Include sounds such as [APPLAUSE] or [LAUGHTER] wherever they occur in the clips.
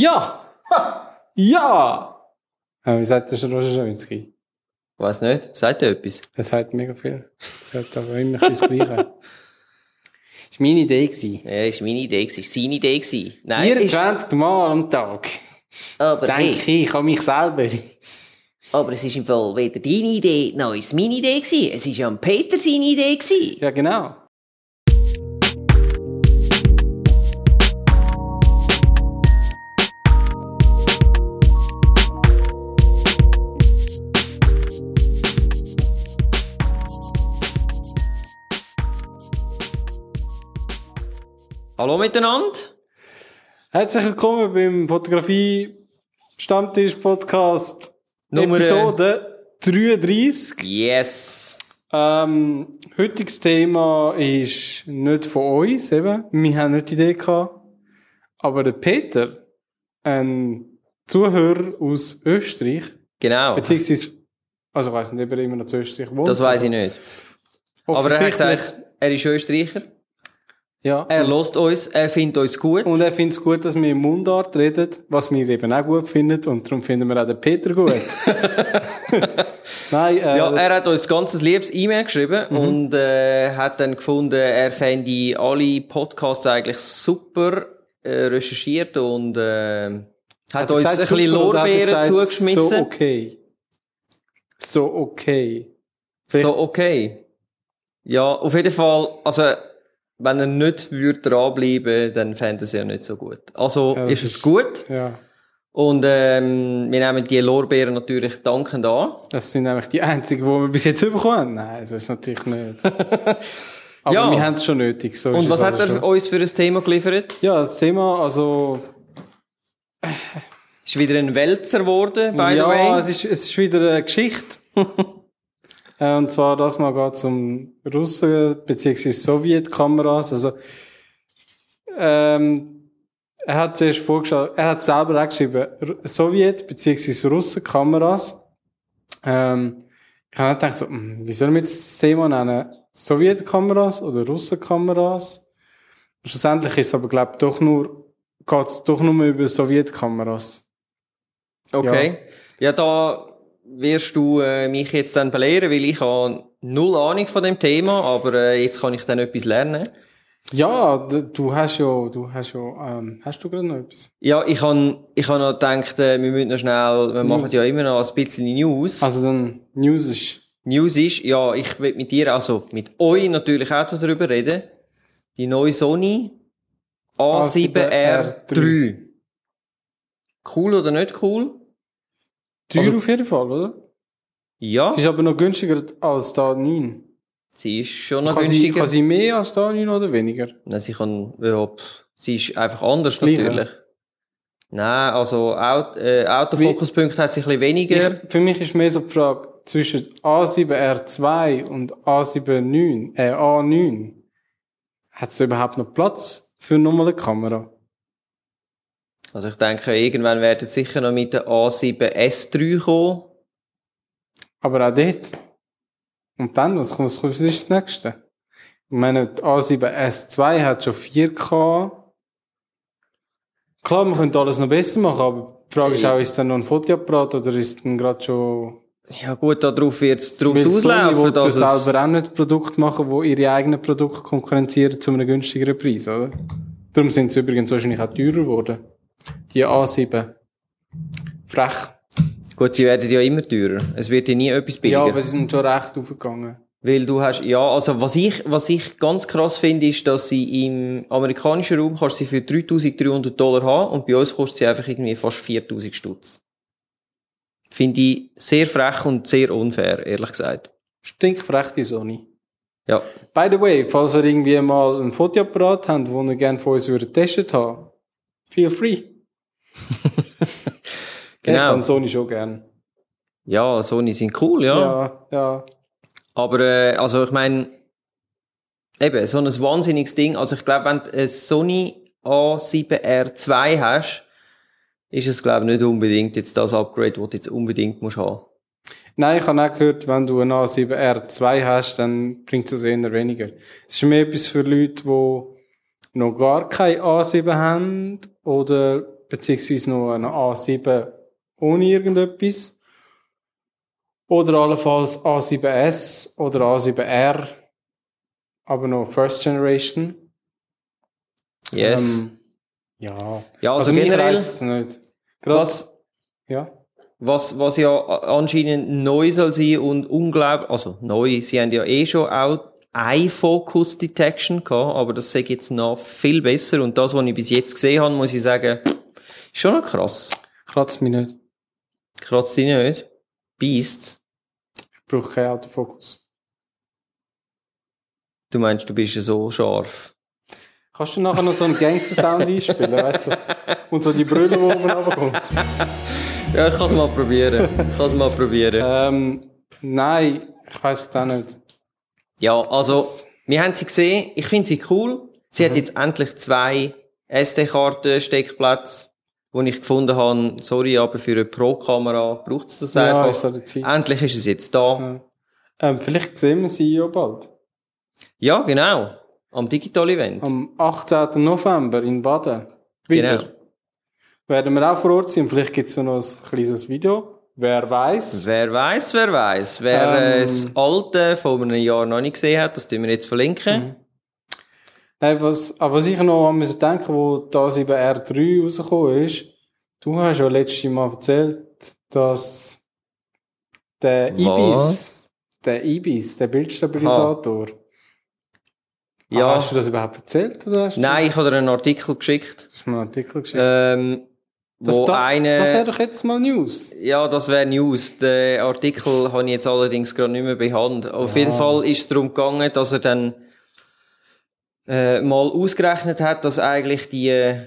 Ja! Ha! Ja! Wie sagt der Roger Schawinski? Weiß nicht. Sagt er etwas? Er sagt mega viel. Er sagt aber immer das Gleiche. [LAUGHS] Das war meine Idee. gewesen. Ja, ist meine Idee gewesen. Ist seine Idee gewesen. Nein, ist, 24 Mal am Tag. aber, hey, Denke ich an mich selber. aber es ist im Fall weder deine Idee, noch ist es meine Idee gewesen. Es ist ja Peter seine Idee gewesen. Ja, genau. Hallo miteinander. Herzlich willkommen beim Fotografie Stammtisch Podcast Nummer- Episode 33. Yes. Ähm, heutiges Thema ist nicht von uns, eben. Wir haben nicht die Idee gehabt. Aber der Peter, ein Zuhörer aus Österreich, Genau. beziehungsweise, also ich weiss nicht, ob er immer noch zu Österreich wohnt. Das weiß ich nicht. Aber er hat gesagt, er ist Österreicher. Ja. Er lost uns, er findet uns gut. Und er findet es gut, dass wir im Mundart reden, was wir eben auch gut finden. Und darum finden wir auch den Peter gut. [LAUGHS] [LAUGHS] Nein, äh, Ja, er hat uns ganzes liebes E-Mail geschrieben Mhm. und äh, hat dann gefunden, er fände alle Podcasts eigentlich super äh, recherchiert und äh, hat er uns gesagt, ein bisschen hat er Lorbeeren zugeschmissen. So okay. So okay. So, okay. Ja, auf jeden Fall, also, wenn er nicht würde dranbleiben, dann fände es ja nicht so gut. Also, Ja, ist es gut. Ja. Und, ähm, wir nehmen die Lorbeeren natürlich dankend an. Das sind nämlich die einzigen, die wir bis jetzt bekommen haben. Nein, so ist es natürlich nicht. [LAUGHS] Aber Ja. wir haben es schon nötig. So Und was es hat also er schon. uns für ein Thema geliefert? Ja, das Thema, also, Ist wieder ein Wälzer geworden, by ja, the way. es ist, es ist wieder eine Geschichte. [LAUGHS] Äh, Und zwar, das mal geht es um Russen, beziehungsweise Sowjetkameras. Also, ähm, er hat zuerst vorgeschlagen, er hat selber auch geschrieben, Sowjet, beziehungsweise Russenkameras. Ähm, ich habe gedacht, so, hm, wie sollen wir jetzt das Thema nennen? Sowjetkameras oder Russenkameras? Schlussendlich ist es aber, glaube ich, doch nur, geht es doch nur über Sowjetkameras. Okay. Ja, da wirst du äh, mich jetzt dann belehren, weil ich habe null Ahnung von dem Thema, aber äh, jetzt kann ich dann etwas lernen. Ja, du hast ja, du hast ja, ähm, hast du gerade noch etwas? Ja, ich habe ich han noch gedacht, äh, wir müssen noch schnell, wir machen ja immer noch ein bisschen News. Also dann, News ist, News ist, ja, ich will mit dir, also mit euch natürlich auch darüber reden. Die neue Sony A7R3. Cool oder nicht cool? Teuer Also- auf jeden Fall, oder? Ja, Es ist aber noch günstiger als da 9. sie ist schon noch Kann sie, günstiger. kann sie mehr als da 9 oder weniger? Nein, sie kann, ja, pff, sie ist einfach anders Gleiche. natürlich. Nein, also Aut äh, Autofokuspunkte hat sie ein bisschen weniger. Ich, für mich ist mehr so die Frage, zwischen A7R2 und A79, äh, A9, hat es überhaupt noch Platz für nochmal eine Kamera? Also ich denke, irgendwann werden sie sicher noch mit der A7S3 kommen. Aber auch dort. Und dann, was kommt, was kommt ist das nächste? Ich meine, die A7S2 hat schon 4K. Klar, man könnte alles noch besser machen, aber die Frage ist auch, ist dann noch ein Fotoapparat oder ist es dann gerade schon... Ja gut, darauf wird es draus Sony auslaufen, ja dass es, selber auch nicht Produkte machen, die ihre eigenen Produkte konkurrenzieren zu einem günstigeren Preis, oder? Darum sind sie übrigens wahrscheinlich auch teurer geworden. Die A7. Frech. Gut, sie werden ja immer teurer. Es wird ja nie etwas billiger. Ja, aber sie sind schon recht aufgegangen. Weil du hast, ja, also was ich, was ich ganz krass finde, ist, dass sie im amerikanischen Raum kannst sie für 3300 Dollar haben und bei uns kostet sie einfach irgendwie fast 4000 Stutz. Finde ich sehr frech und sehr unfair, ehrlich gesagt. Stinkfrech, die Sony. Ja. By the way, falls ihr irgendwie mal einen Fotoapparat habt, den ihr gerne von uns würdet haben, feel free. [LAUGHS] Ich Genau. kann Sony schon gern. Ja, Sony sind cool, ja. Ja, ja. Aber, äh, also ich meine, eben, so ein wahnsinniges Ding. Also ich glaube, wenn du ein Sony A7R2 hast, ist es, glaube ich, nicht unbedingt jetzt das Upgrade, das du jetzt unbedingt musst haben. Nein, ich habe auch gehört, wenn du einen A7R2 hast, dann bringt es eher weniger. Es ist mehr etwas für Leute, die noch gar kein A7 haben oder beziehungsweise noch eine A7 ohne irgendetwas. Oder allenfalls A7S oder A7R, aber noch First Generation. Yes. Ähm, ja. ja, also, mich generell, nicht. Gerade, was, ja. was, was ja anscheinend neu soll sein und unglaublich, also neu, sie haben ja eh schon auch Eye Focus Detection gehabt, aber das sehe ich jetzt noch viel besser und das, was ich bis jetzt gesehen habe, muss ich sagen, ist schon noch krass. Kratzt mich nicht. Kratzt dich nicht? Beast. Ich brauche keinen Autofokus. Du meinst, du bist ja so scharf. Kannst du nachher noch so einen Gangster-Sound einspielen, weißt du? Und so die Brille, die oben runterkommt. [LAUGHS] Ja, ich kann es mal probieren. Ich kann es mal probieren. Ähm, nein, ich weiß es auch nicht. Ja, also, wir haben sie gesehen. Ich finde sie cool. Sie Mhm. hat jetzt endlich zwei SD-Karten-Steckplätze, wo ich gefunden habe, sorry, aber für eine Pro-Kamera braucht es das Ja, einfach. ist. Endlich ist es jetzt da. Ja. Ähm, vielleicht sehen wir sie ja bald. Ja, genau. Am Digital-Event. Am 18. November in Baden. Wieder. Genau. Werden wir auch vor Ort sein. Vielleicht gibt es noch ein kleines Video. Wer weiß. Wer weiß, wer weiß. Wer Ähm. äh, das alte von einem Jahr noch nicht gesehen hat, das tun wir jetzt verlinken. Hey, was, aber was ich noch an müssen denken, wo das über R3 rausgekommen ist, du hast ja letztes Mal erzählt, dass der Was? Ibis, der Ibis, der Bildstabilisator, Ja. Ah, hast du das überhaupt erzählt? Oder hast du, Nein, ich habe dir einen Artikel geschickt, Du hast mir einen Artikel geschickt. ähm, das, wo das, eine... das wäre doch jetzt mal News. Ja, das wäre News. Den Artikel habe ich jetzt allerdings gerade nicht mehr bei Hand. Auf jeden Fall ist es darum gegangen, dass er dann äh, mal ausgerechnet hat, dass eigentlich die äh,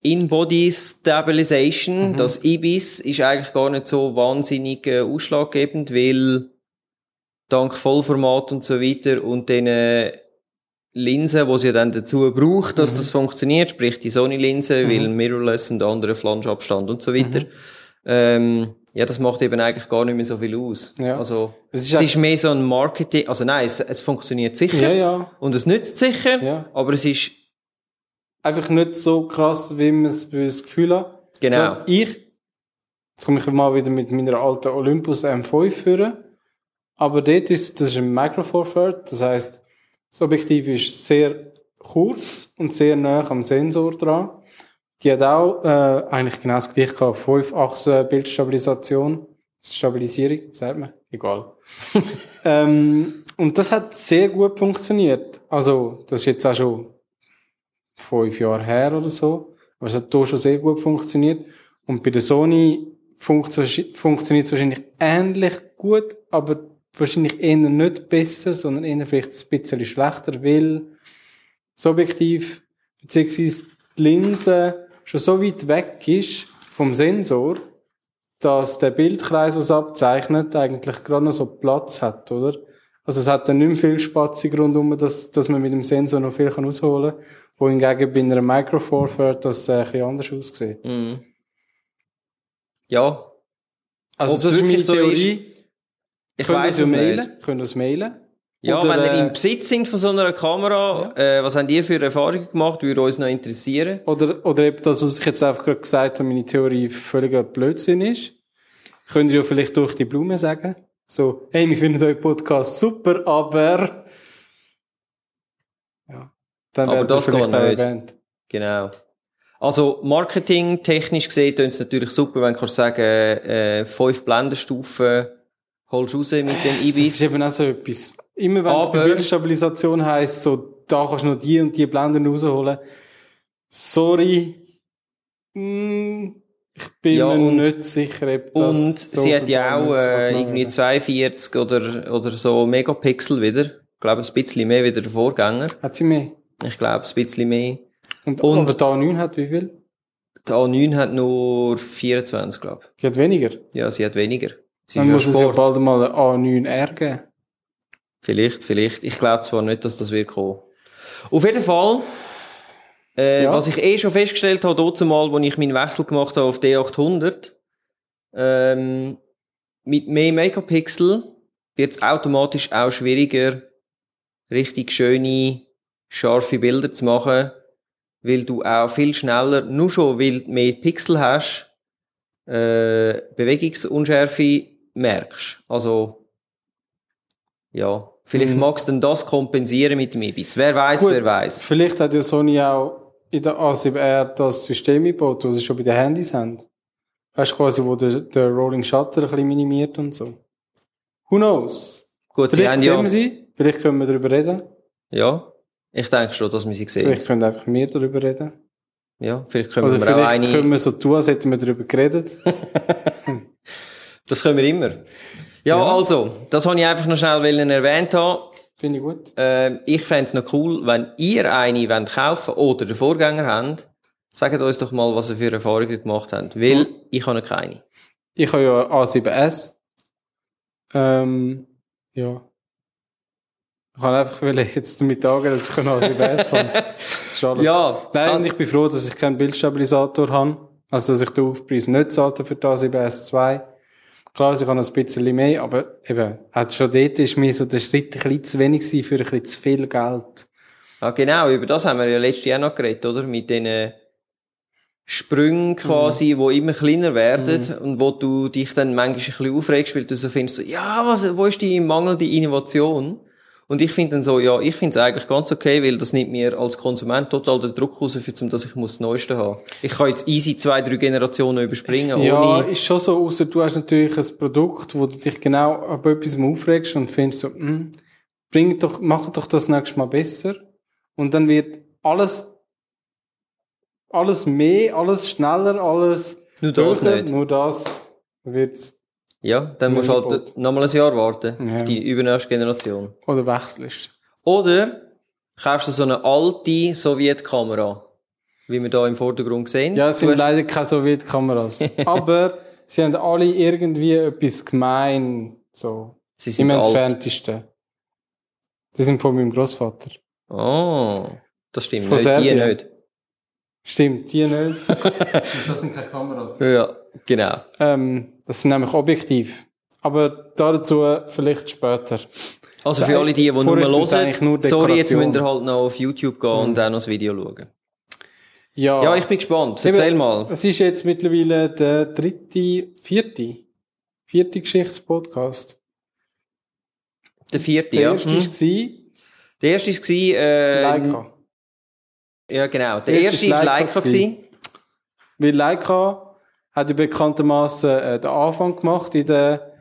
In-Body Stabilization, das IBIS, ist eigentlich gar nicht so wahnsinnig äh, ausschlaggebend, weil dank Vollformat und so weiter und den äh, Linsen, die sie dann dazu braucht, dass das funktioniert, sprich die Sony-Linse, weil Mirrorless und andere Flanschabstand und so weiter. Ähm, ja, das macht eben eigentlich gar nicht mehr so viel aus. Ja. Also, Es es ist ist, halt- mehr so ein Marketing, also nein, es, es funktioniert sicher Ja, ja. und es nützt sicher, Ja. aber es ist, Einfach nicht so krass, wie man es wie das Gefühl hat. genau, Gerade Ich, jetzt komme ich mal wieder mit meiner alten Olympus M5 führen. Aber dort ist, das ist ein Micro Four Third. Das heisst, das Objektiv ist sehr kurz und sehr nah am Sensor dran. Die hat auch, äh, eigentlich genau das gleiche gehabt. 5 Achsen Bildstabilisation. Stabilisierung, sagt man. Egal. [LAUGHS] ähm, und das hat sehr gut funktioniert. Also, das ist jetzt auch schon fünf Jahre her oder so. Aber es hat hier schon sehr gut funktioniert. Und bei der Sony funktio- funktioniert es wahrscheinlich ähnlich gut, aber wahrscheinlich eher nicht besser, sondern eher vielleicht ein bisschen schlechter, weil das Objektiv beziehungsweise die Linse schon so weit weg ist vom Sensor, dass der Bildkreis, was abzeichnet, eigentlich gerade noch so Platz hat, oder? Also es hat dann nicht mehr viel Spatzig rundum, dass, dass man mit dem Sensor noch viel kann ausholen kann, wohingegen bei einer Micro Four Third das äh, ein bisschen anders aussieht. mhm. ja, Also Ob das ist meine so Theorie. ich Könnt ihr es mailen? nicht. Könnt ihr es mailen? Ja, Oder, wenn ihr äh, im Besitz sind von so einer Kamera, äh, was habt ihr für Erfahrungen gemacht, würde uns noch interessieren. Oder, oder eben das, was ich jetzt einfach gerade gesagt habe, meine Theorie völliger Blödsinn ist. Könnt ihr ja vielleicht durch die Blume sagen. So, hey, wir finden euren Podcast super, aber... Ja. Dann Aber das vielleicht geht nicht. erwähnt. Genau. Also, Marketing technisch gesehen, tun es natürlich super, wenn du kannst sagen, äh, fünf Blendenstufen holst du raus mit dem Das Ibis. ist eben auch so etwas. Immer wenn es bei Bildstabilisation heisst, so, da kannst du noch die und die Blenden rausholen. Sorry. Mm, ich bin Ja, mir und- nicht sicher, ob das Und so sie hat ja auch äh, irgendwie wäre. 42 oder, oder so Megapixel wieder. Ich glaube, ein bisschen mehr wie der Vorgänger. Hat sie mehr? Ich glaube, ein bisschen mehr. Und, Und- aber die A9 hat wie viel? Die A9 hat nur 24, glaube Die hat weniger. ich. Ja, sie hat weniger. Sie Dann muss ja es ja Sport. bald mal eine A9R geben. Vielleicht, vielleicht. Ich glaube zwar nicht, dass das wird kommen. Auf jeden Fall, äh, Ja. was ich eh schon festgestellt habe, dort mal, als ich meinen Wechsel gemacht habe auf D800, ähm, mit mehr Megapixel wird es automatisch auch schwieriger, richtig schöne, scharfe Bilder zu machen, weil du auch viel schneller, nur schon weil du mehr Pixel hast, äh, Bewegungsunschärfe merkst. Also, ja. Vielleicht Mhm. magst du dann das kompensieren mit dem Ibis. Wer weiß, wer weiß. Vielleicht hat ja Sony auch in der A7R das System eingebaut, das sie schon bei den Handys haben. Weißt du, quasi, wo der, der Rolling Shutter ein bisschen minimiert und so. Who knows? Gut, sie Vielleicht haben sehen ja, sie, vielleicht können wir darüber reden. ja. Ich denke schon, dass wir sie sehen. Vielleicht können einfach wir darüber reden. Ja, vielleicht können Oder wir auch vielleicht eine, können wir so tun, als hätten wir darüber geredet. [LAUGHS] [LAUGHS] das können wir immer. Ja, Ja. also, das wollte ich einfach noch schnell erwähnt haben. Finde ich gut. Ähm, ich fände es noch cool, wenn ihr eine wollt kaufen oder den Vorgänger habt, sagt uns doch mal, was ihr für Erfahrungen gemacht habt. Weil, ich habe noch keine. Ich habe ja A7S. Ähm, ja. Ich kann einfach jetzt damit angehen, dass ich ein A7S habe. [LAUGHS] Das ist alles. Ja. Nein, und ich bin froh, dass ich keinen Bildstabilisator habe. Also, dass ich den Aufpreis nicht zahlte für die A7S 2. Klar, ich habe noch ein bisschen mehr, aber eben, hat schon dort ist mir so der Schritt ein bisschen zu wenig gewesen für ein bisschen zu viel Geld. Ah, genau, über das haben wir ja letztes Jahr noch geredet, oder? Mit diesen Sprüngen quasi, Mhm. wo immer kleiner werden und wo du dich dann manchmal ein bisschen aufregst, weil du so findest, so, ja, was, wo ist die mangelnde Innovation? Und ich finde dann so, ja, ich finde es eigentlich ganz okay, weil das nimmt mir als Konsument total den Druck raus, für, zum, dass ich muss das Neueste haben. Ich kann jetzt easy zwei, drei Generationen überspringen, Ja, ist schon so, außer du hast natürlich ein Produkt, wo du dich genau ab etwas aufregst und findest so, hm, bring doch, mach doch das nächste Mal besser. Und dann wird alles, alles mehr, alles schneller, alles Nur das höher, nicht. Nur das wird, Ja, dann musst du halt nochmal ein Jahr warten Ja. auf die übernächste Generation. oder wechselst. Oder kaufst du so eine alte Sowjetkamera, wie wir da im Vordergrund sehen. Ja, es sind leider keine Sowjetkameras. [LAUGHS] aber sie haben alle irgendwie etwas gemein, so. Sie sind Im alt. entferntesten. Die sind von meinem Großvater. Oh, das stimmt. Von nicht, die nicht. Stimmt, die nicht. [LAUGHS] das sind keine Kameras. Ja, genau. Ähm, das sind nämlich objektiv. Aber dazu vielleicht später. Also für alle die, die nur eigentlich hören, sorry, jetzt müsst ihr halt noch auf YouTube gehen und auch noch das Video schauen. Ja, Ja, ich bin gespannt. Erzähl Eben, mal. Es ist jetzt mittlerweile der dritte, vierte, vierte Geschichtspodcast. Der vierte, Der ja. erste Hm. war Der erste war, äh, Leica. Ja, genau. Der Erste erste war Leica Leica. gewesen. Weil Leica hat ja bekanntermaßen äh, den Anfang gemacht in der,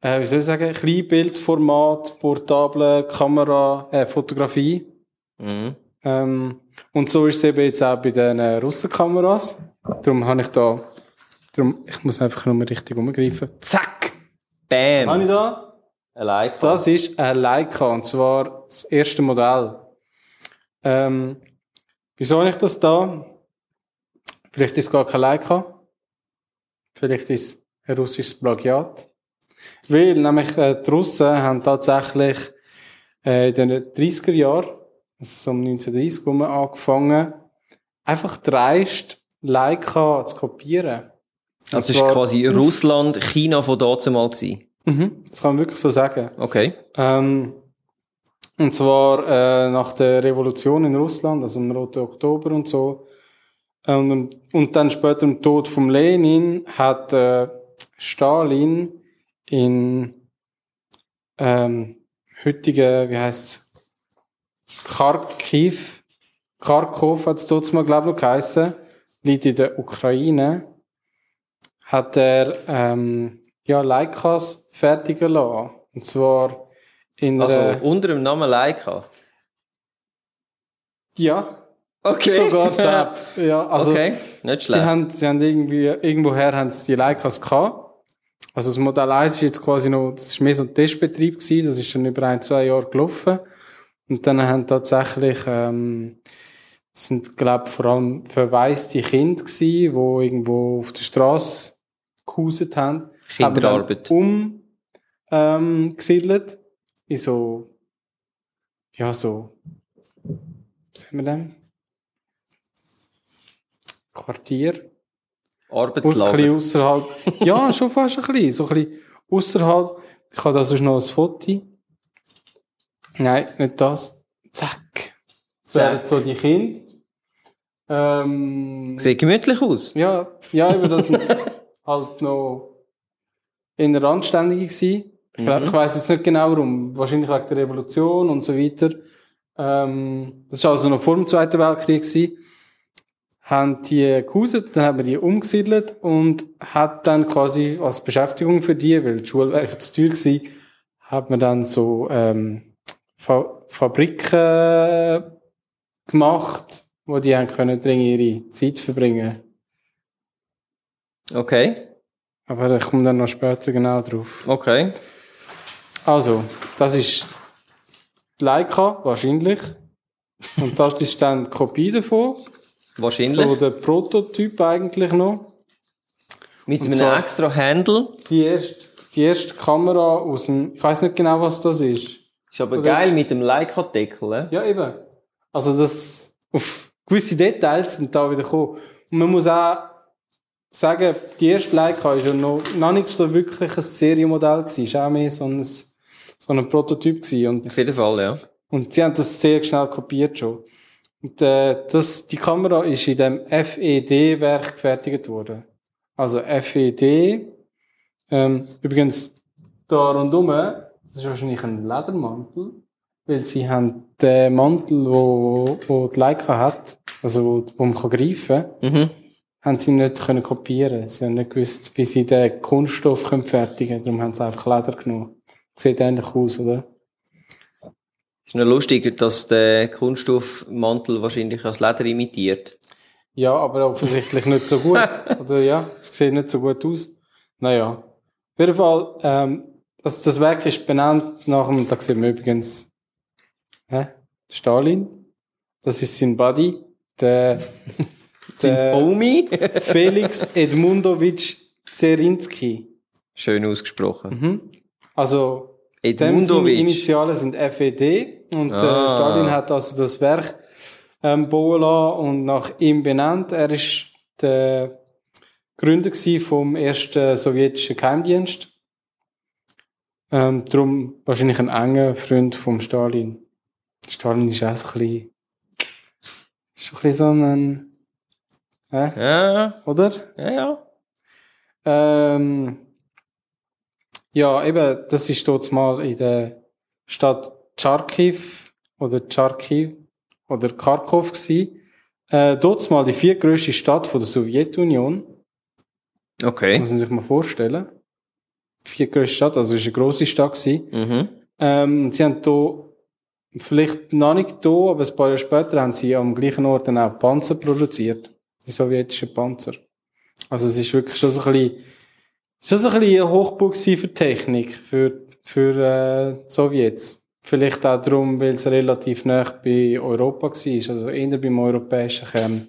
äh, wie soll ich sagen, Kleinbildformat, portable Kamera, äh, Fotografie. Mhm. Ähm, und so ist es eben jetzt auch bei den äh, Russenkameras. Darum habe ich da, darum, ich muss einfach nur richtig umgreifen. Zack! Habe Bam. ich da? Ein Leica. Das ist ein Leica, und zwar das erste Modell. Ähm, wieso habe ich das da? Vielleicht ist es gar kein Leica. Vielleicht ist es ein russisches Plagiat. Weil nämlich äh, die Russen haben tatsächlich äh, in den 30er Jahren, also so um 1930 rum, angefangen, einfach dreist Leica zu kopieren. Das Und ist zwar- quasi Russland, China von dazu mal gewesen. Mhm, das kann man wirklich so sagen. Okay. Ähm, und zwar äh, nach der Revolution in Russland, also im Roten Oktober und so. Und, und, und dann später im Tod von Lenin hat äh, Stalin in ähm, heutige, wie heißt's, Kharkiv, Kharkov hat es dort mal, glaube ich, noch geheissen, liegt in der Ukraine, hat er ähm, ja, Leicas fertigen lassen. Und zwar in Also einer, unter dem Namen Leica. ja, Okay. sogar Sepp. [LAUGHS] Ja, also okay, nicht sie schlecht. haben, sie haben irgendwie, irgendwoher haben sie die Leicas gehabt. Also das Modell 1 ist jetzt quasi noch, das ist mehr so ein Testbetrieb gewesen, das ist schon über ein, zwei Jahre gelaufen. Und dann haben tatsächlich, ähm, sind, glaube vor allem verwaiste Kinder gewesen, die irgendwo auf der Straße gehauset haben. Kinderarbeit. Um, ähm, gesiedelt. In so, ja, so, was haben wir denn? Quartier. Aus, ein Arbeitslager. ausserhalb. ja, [LAUGHS] schon fast ein bisschen. So ein bisschen ausserhalb. Ich habe da sonst noch ein Foto. Nein, nicht das. Zack. Das wären so die Kinder. Ähm, Sieht gemütlich aus. ja, ja, eben, das sind [LAUGHS] halt noch in Randständige gewesen. Ich, glaub, Mhm. ich weiss jetzt nicht genau warum. Wahrscheinlich wegen der Revolution und so weiter. Ähm, das war also noch vor dem Zweiten Weltkrieg gewesen. Haben die gehuset, dann haben wir die umgesiedelt und hat dann quasi als Beschäftigung für die, weil die Schule wäre zu teuer gewesen, hat man dann so, ähm, Fa Fabriken gemacht, wo die haben können drin ihre Zeit verbringen. Okay. Aber da kommt dann noch später genau drauf. Okay. Also, das ist die Leica, wahrscheinlich. Und das ist dann die Kopie davon. Wahrscheinlich. So der Prototyp eigentlich noch. Mit und einem extra Handle. Die erste, die erste Kamera aus dem, ich weiß nicht genau, was das ist. Ist aber Oder- geil mit dem Leica-Deckel. eh? Ja, eben. Also das, auf gewisse Details sind da wieder gekommen. Und man muss auch sagen, die erste Leica ist ja noch, noch nicht so wirklich ein Serienmodell gewesen. Ist auch mehr so ein, so ein Prototyp gewesen. Und Auf jeden Fall, ja. Und sie haben das sehr schnell kopiert schon. Und äh, das, die Kamera ist in dem FED-Werk gefertigt worden. Also FED, ähm, übrigens da rundum, das ist wahrscheinlich ein Ledermantel, weil sie haben den Mantel, wo, wo die Leica hat, also wo, wo man kann greifen kann, Mhm. haben sie nicht können kopieren. Sie haben nicht gewusst, wie sie den Kunststoff können fertigen können. Darum haben sie einfach Leder genommen. Sieht ähnlich aus, oder? Ist noch lustig, dass der Kunststoffmantel wahrscheinlich als Leder imitiert. Ja, aber offensichtlich nicht so gut. [LAUGHS] Oder ja, es sieht nicht so gut aus. Naja. Auf jeden Fall, ähm, das, das Werk ist benannt nach dem, da sehen wir übrigens, hä? Stalin. Das ist sein Buddy. Der, [LAUGHS] Sein der Homie? [LAUGHS] Felix Edmundowitsch Zerinski. Schön ausgesprochen. Mhm. Also, dem Edmundovic. Initialen sind FED und Ah. äh, Stalin hat also das Werk ähm, bauen lassen und nach ihm benannt. Er ist der Gründer vom ersten sowjetischen Geheimdienst. Ähm, darum wahrscheinlich ein enger Freund vom Stalin. Stalin ist auch so ein bisschen, ist so ein bisschen so ein, äh, Ja, oder? ja, ja. Ähm, ja, eben, das ist dort mal in der Stadt Charkiw oder Charkiw oder Kharkov gsi. Äh, dort mal die viertgrößte Stadt von der Sowjetunion. Okay. Muss man sich mal vorstellen. Viertgrößte Stadt, also ist eine grosse Stadt gsi. Mhm. Ähm, sie haben da, vielleicht noch nicht da, aber ein paar Jahre später haben sie am gleichen Ort dann auch Panzer produziert. Die sowjetischen Panzer. Also es ist wirklich schon so ein bisschen, schon so ein bisschen ein Hochburg für Technik, für, für, äh, die Sowjets. Vielleicht auch darum, weil es relativ nah bei Europa war, also eher beim europäischen Kern.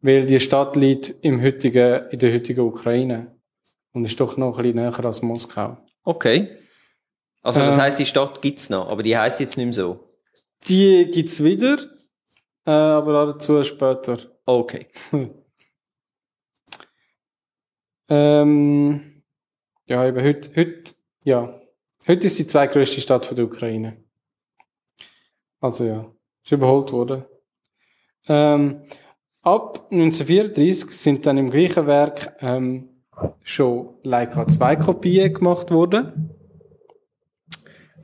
Weil die Stadt liegt im heutigen, in der heutigen Ukraine. Und ist doch noch ein bisschen näher als Moskau. Okay. Also das Ähm. heisst, die Stadt gibt's noch, aber die heisst jetzt nicht mehr so. Die gibt's wieder, äh, aber dazu später. Okay. [LAUGHS] Ähm, ja, eben heute, heute, ja. Heute ist die zweitgrößte Stadt von der Ukraine. Also ja, ist überholt worden. Ähm, ab 1934 sind dann im gleichen Werk ähm, schon Leica 2 Kopien gemacht worden.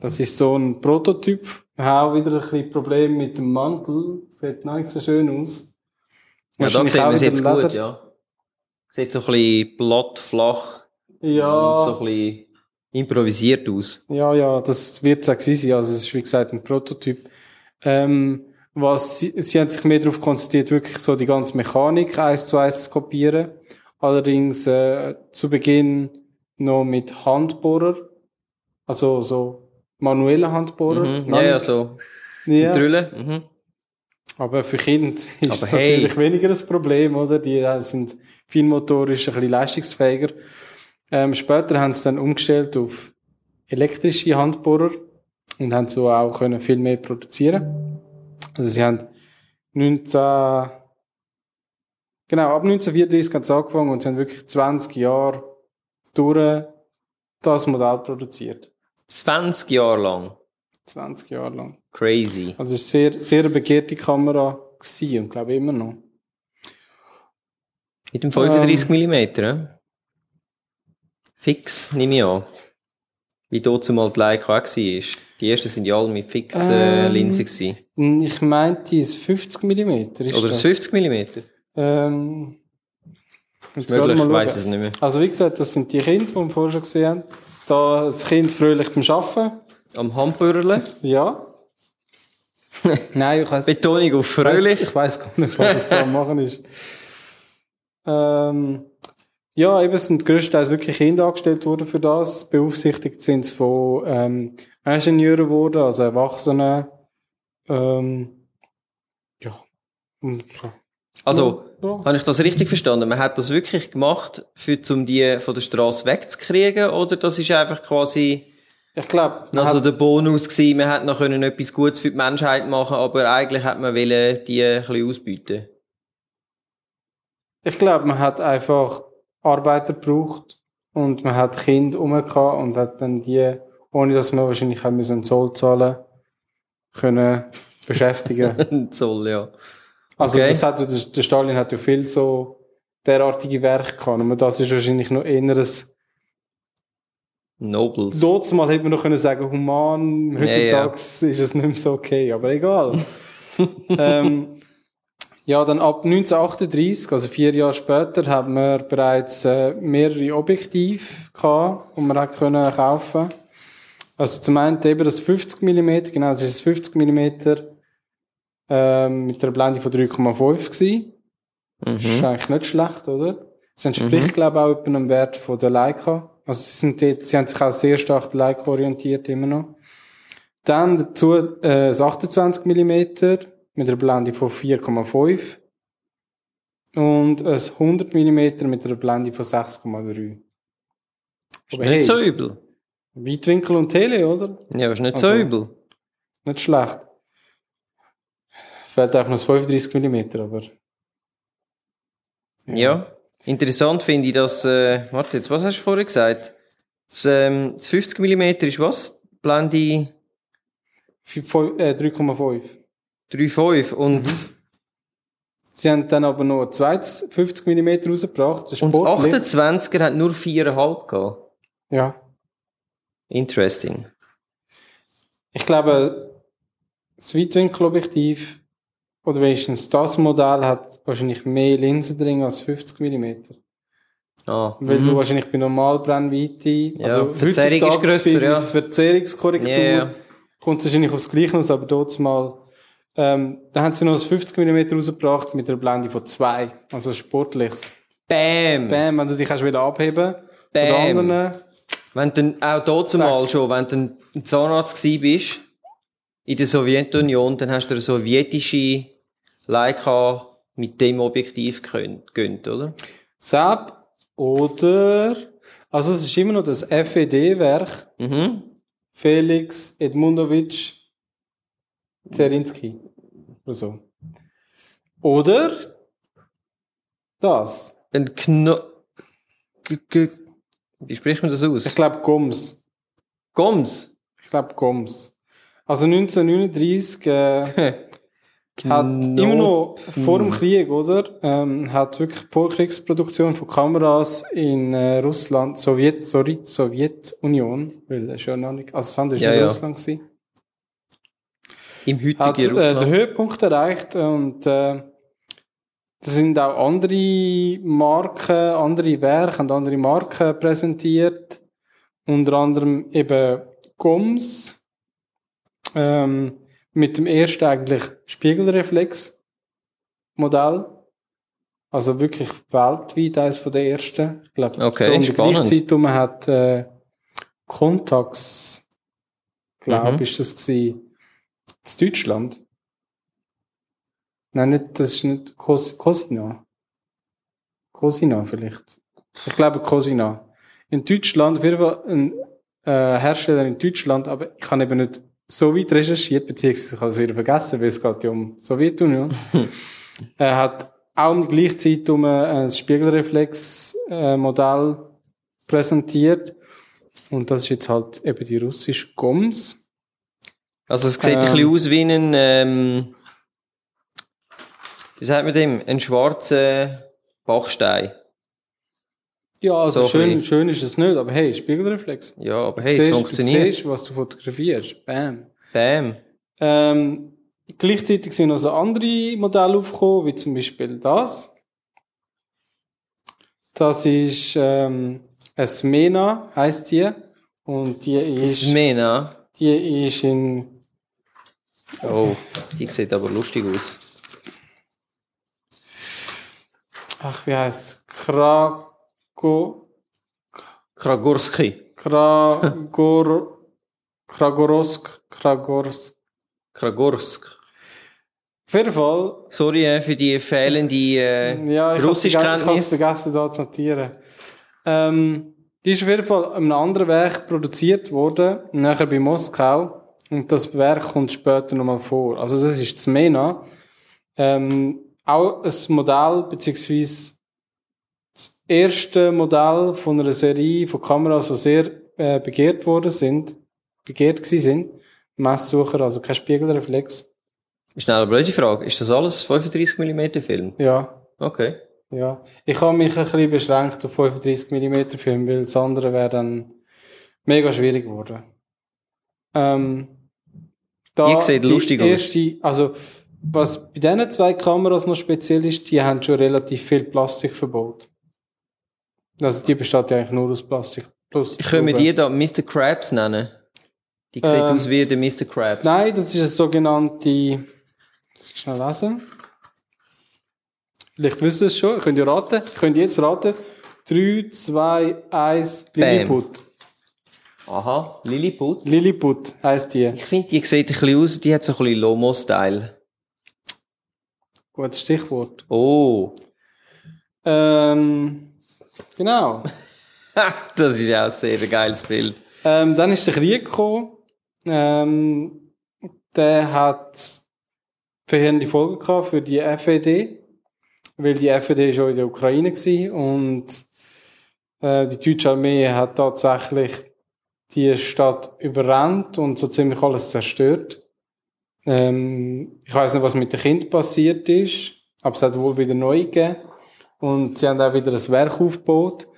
Das ist so ein Prototyp. Wir haben auch wieder ein bisschen Problem mit dem Mantel. Sieht nicht so schön aus. Ja, da auch man es jetzt Leder. gut, ja. Sieht so ein bisschen platt, flach Ja. und so ein bisschen improvisiert aus. Ja, ja, das wird es auch sein. Also, es ist, wie gesagt, ein Prototyp. Ähm, was, sie, sie haben sich mehr darauf konzentriert, wirklich so die ganze Mechanik eins zu eins zu kopieren. Allerdings, äh, zu Beginn noch mit Handbohrer. Also, so manuelle Handbohrer. Mhm. Ja, ja, so ja. Drüllen. Mhm. Aber für Kinder [LAUGHS] ist Aber es hey. natürlich weniger ein Problem, oder? Die äh, sind viel motorisch ein bisschen leistungsfähiger. Ähm, später haben sie dann umgestellt auf elektrische Handbohrer und haben so auch können viel mehr produzieren. Also sie haben 19, genau, ab 1934 haben sie angefangen und sie haben wirklich 20 Jahre durch das Modell produziert. 20 Jahre lang. 20 Jahre lang. Crazy. Also es ist sehr, sehr eine begehrte Kamera gewesen und glaube immer noch. Mit dem 35 mm, ja? Fix, nehme ich an. Wie dort zumal die Leica auch war. Die ersten sind ja alle mit fix äh, Ähm, Linsen gewesen. Ich meinte, es 50 mm. Ist Oder das? 50 mm? Ähm, Möglich, ich schauen. es nicht mehr. Also wie gesagt, das sind die Kinder, die wir vorher schon gesehen haben. Da das Kind fröhlich beim Arbeiten. Am Handbürle. Ja. [LAUGHS] Nein, ich weiß Betonung auf fröhlich. Ich weiß gar nicht, was es da machen ist. [LAUGHS] Ähm, ja, eben es sind größtenteils wirklich Kinder angestellt worden für das. Beaufsichtigt sind es von ähm, Ingenieuren geworden, also Erwachsene. Ähm, ja. Also, ja. habe ich das richtig verstanden? Man hat das wirklich gemacht, für, um die von der Straße wegzukriegen? Oder das ist einfach quasi Ich glaube, also der Bonus gewesen, man hat noch können etwas Gutes für die Menschheit machen, aber eigentlich hat man wollen, die ein bisschen ausbieten. ich glaube, man hat einfach Arbeiter gebraucht und man hat Kinder rumgehabt und hat dann die, ohne dass man wahrscheinlich auch müssen einen Zoll zahlen können [LAUGHS] beschäftigen. [LAUGHS] Zoll, ja. Also Okay. das hat, der Stalin hat ja viel so derartige Werke gehabt, aber das ist wahrscheinlich noch ein Nobles. Dort mal hätte man noch können sagen, human, heutzutage ist es nicht mehr so okay, aber egal. [LAUGHS] ähm, ja, dann ab 1938, also vier Jahre später, haben wir bereits äh, mehrere Objektive gehabt, die man hat können kaufen. Also zum einen eben das 50 mm, genau, das ist das 50 mm ähm, mit einer Blende von 3,5 gewesen. Das ist Mhm. eigentlich nicht schlecht, oder? Das entspricht, glaube ich, auch einem Wert von der Leica. Also sie, sind dort, sie haben sich auch sehr stark Leica orientiert, immer noch. Dann dazu äh, das 28 mm mit einer Blende von 4,5 und ein 100 mm mit einer Blende von 6,3. Ist Aber nicht hey, so übel. Weitwinkel und Tele, oder? Ja, ist nicht so Also- übel. Nicht schlecht. Fehlt auch noch das 35 mm, aber... Ja. Interessant finde ich, dass, äh, warte jetzt, was hast du vorher gesagt? Das, ähm, das 50 mm ist was? Blende Fünf- äh, 3,5. 3,5 und, Sie haben dann aber noch ein zweites 50 mm rausgebracht. Das und Sportlicht. 28er hat nur 4,5 gehabt. Ja. Interesting. Ich glaube, das Weitwinkelobjektiv, oder wenigstens das Modell, hat wahrscheinlich mehr Linsen drin als 50 mm. Ah, Weil mhm. du wahrscheinlich bei Normalbrennweite, Ja, also Verzerrung ist grösser, ja. Mit Verzerrungskorrektur ja. kommt es wahrscheinlich aufs Gleiche aus, aber dort mal, ähm, da haben sie noch das 50 mm rausgebracht mit einer Blende von 2. Also sportliches. Bam! Bam, wenn du dich hast wieder abheben. Bam. anderen, Wenn du dann auch dort mal schon, wenn du ein- ein Zahnarzt gewesen bist, in der Sowjetunion, dann hast du eine sowjetische Leica mit dem Objektiv gönnt, oder? Sepp oder, also es ist immer noch das FED-Werk, Mhm. Felix Edmundovic Zerinski. Oder so. Oder das. Dann Kno... Wie spricht man das Ich aus? glaube Goms. Goms. Ich glaube Goms. Also 1939 äh, [LAUGHS] hat immer noch vor dem Krieg, oder? Ähm, hat wirklich die Vorkriegsproduktion von Kameras in äh, Russland, Sowjet, sorry, Sowjetunion, weil das ist ja noch nicht, also das andere ist Ja, nicht ja. Russland gewesen. Im heutigen hat äh, den. Höhepunkt erreicht und äh, da sind auch andere Marken, andere Werke und andere Marken präsentiert. Unter anderem eben Goms ähm, mit dem ersten eigentlich Spiegelreflex-Modell. Also wirklich weltweit eines von der ersten. Ich glaube, Okay, so um die gleiche Zeit hat äh, Contax, glaube Mhm. ist das gewesen, in Deutschland. Nein, nicht, das ist nicht Cos Cosina. Cosina vielleicht. Ich glaube Cosina. In Deutschland, jeden Fall ein äh, Hersteller in Deutschland, aber ich habe eben nicht so weit recherchiert, beziehungsweise ich habe es wieder vergessen, weil es geht ja um Sowjetunion. [LAUGHS] er hat auch Zeit um ein Spiegelreflex-Modell präsentiert. Und das ist jetzt halt eben die russische Goms. Also es sieht ein Ähm. bisschen aus wie ein, ähm, wie sagt man dem, ein schwarzer Bachstein. Ja, also So schön, schön ist es nicht, aber hey, Spiegelreflex. Ja, aber hey, es siehst- funktioniert. Du siehst, was du fotografierst. Bam. Bam. Ähm, gleichzeitig sind also andere Modelle aufgekommen, wie zum Beispiel das. Das ist ähm, eine Smena, heisst die. Und die ist, Smena. die ist in Oh, die sieht aber lustig aus. ach, wie heißt Krago, Kragorski. Kragor, Kragorosk, Kragorsk. Kragorsk. Auf jeden Fall, Sorry äh, für die fehlende äh, ja, ich habe es Russischkenntnis. vergessen, da zu notieren. Ähm, die ist auf jeden Fall einem anderen Werk produziert worden, nachher bei Moskau. Und das Werk kommt später nochmal vor. Also das ist Zmena. Ähm, auch ein Modell, beziehungsweise erste Modell von einer Serie von Kameras, die sehr äh, begehrt worden sind, begehrt sind. Messsucher, also kein Spiegelreflex. Schnell eine blöde Frage. Ist das alles 35mm Film? Ja, Okay. Ja, ich habe mich ein bisschen beschränkt auf 35 mm Film, weil das andere wäre dann mega schwierig geworden. Ähm, da Die sieht lustig aus. erste, Also, was bei diesen zwei Kameras noch speziell ist, die haben schon relativ viel Plastik verbaut. Also, die besteht ja eigentlich nur aus Plastik. Plus wir Schrauben. die da Mr. Krabs nennen? Die sieht Ähm, aus wie der Mr. Krabs. Nein, das ist eine sogenannte, muss ich schnell lesen. Vielleicht wissen Sie es schon, könnt ihr raten, könnt ihr jetzt raten. 3, 2, 1, Lilliput. Aha, Lilliput. Lilliput heisst die. Ich finde, die sieht ein bisschen aus, die hat so ein bisschen Lomo-Style. Gutes Stichwort. Oh. Ähm, genau. [LAUGHS] das ist auch ein sehr geiles Bild. Ähm, dann ist der Krieg gekommen. Ähm, der hat verheerende Folgen gehabt für die FED, weil die FED schon in der Ukraine war und äh, die deutsche Armee hat tatsächlich die Stadt überrannt und so ziemlich alles zerstört. Ähm, ich weiß nicht, was mit dem Kind passiert ist, aber es hat wohl wieder neu gegeben und sie haben auch wieder ein Werk aufgebaut.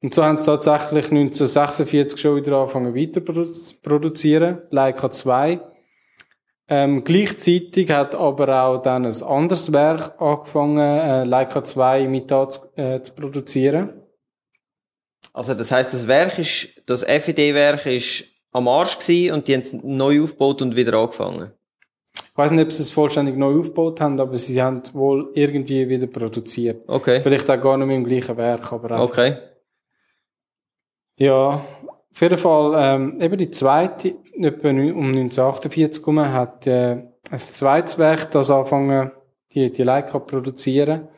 Und so haben sie tatsächlich 1946 schon wieder angefangen weiter zu produzieren, Leica 2. Ähm, gleichzeitig hat aber auch dann ein anderes Werk angefangen, äh, Leica 2 im Mittag zu, äh, zu produzieren. Also, das heisst, das Werk ist, das FED-Werk ist am Arsch gewesen und die haben es neu aufgebaut und wieder angefangen. Ich weiß nicht, ob sie es vollständig neu aufgebaut haben, aber sie haben wohl irgendwie wieder produziert. Okay. Vielleicht auch gar nicht mehr im gleichen Werk, aber einfach Okay. Ja, auf jeden Fall, ähm, eben die zweite, etwa um 1948 herum, hat äh, ein zweites Werk das angefangen, die, die Leica zu produzieren.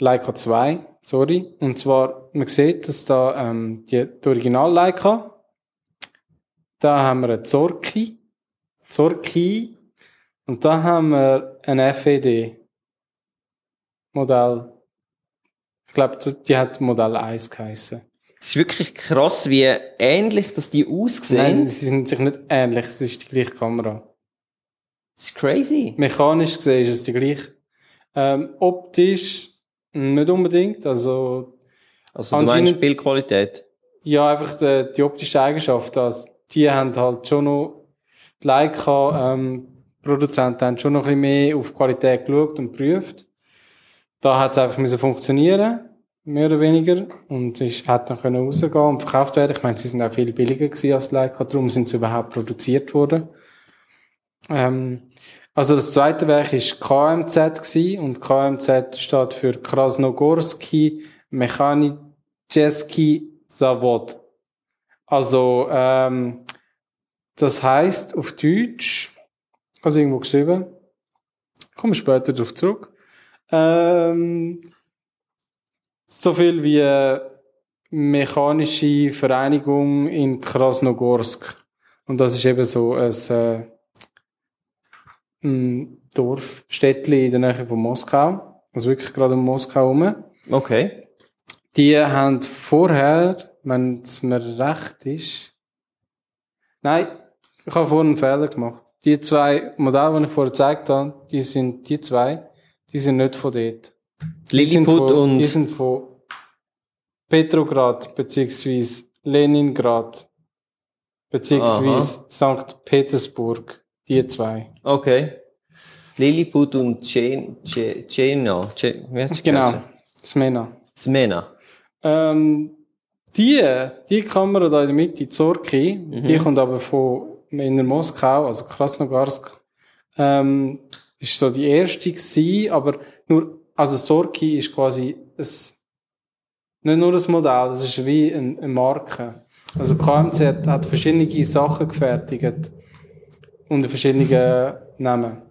Leica 2, sorry. Und zwar, man sieht, dass da ähm, die, die Original Leica, da haben wir eine Zorki, Zorki, und da haben wir ein FED Modell. Ich glaube, die hat Modell 1 geheißen. Es ist wirklich krass, wie ähnlich dass die aussehen. Nein, sie sind sich nicht ähnlich, es ist die gleiche Kamera. Das ist crazy. Mechanisch gesehen ist es die gleiche. Ähm, optisch nicht unbedingt, also Also, du meinst Bildqualität. ja, einfach die, die optische Eigenschaft, also die haben halt schon noch, die Leica, ähm, Produzenten haben schon noch ein bisschen mehr auf Qualität geschaut und geprüft. Da hat es einfach müssen funktionieren, mehr oder weniger, und es hat dann können rausgehen und verkauft werden. Ich meine, sie sind auch viel billiger gewesen als Leica, darum sind sie überhaupt produziert worden. Ähm, also das zweite Werk ist KMZ gewesen, und KMZ steht für Krasnogorski Mechanicheski Zavod. Also ähm, das heißt auf Deutsch, also irgendwo geschrieben, komme später darauf zurück. Ähm, so viel wie äh, mechanische Vereinigung in Krasnogorsk. Und das ist eben so ein, äh, ein Dorf, Städtli in der Nähe von Moskau. Also wirklich gerade um Moskau herum. Okay. Die haben vorher, wenn es mir recht ist, nein, ich habe vorhin einen Fehler gemacht. Die zwei Modelle, die ich vorher gezeigt habe, die sind, die zwei, die sind nicht von dort. Die sind Lilliput von, Die und, sind von Petrograd beziehungsweise Leningrad beziehungsweise St. Petersburg. Die zwei. okay. Lilliput und Cen- Ce- Cena, Ce- wie hat's Genau. Smena. Smena. Ähm, die, die Kamera da in der Mitte, die Zorki, Mhm. die kommt aber von in der Moskau, also Krasnogarsk, ähm, ist so die erste gewesen, aber nur, also Zorki ist quasi ein, nicht nur ein Modell, das ist wie ein, eine Marke. Also KMC hat, hat verschiedene Sachen gefertigt unter verschiedenen Namen.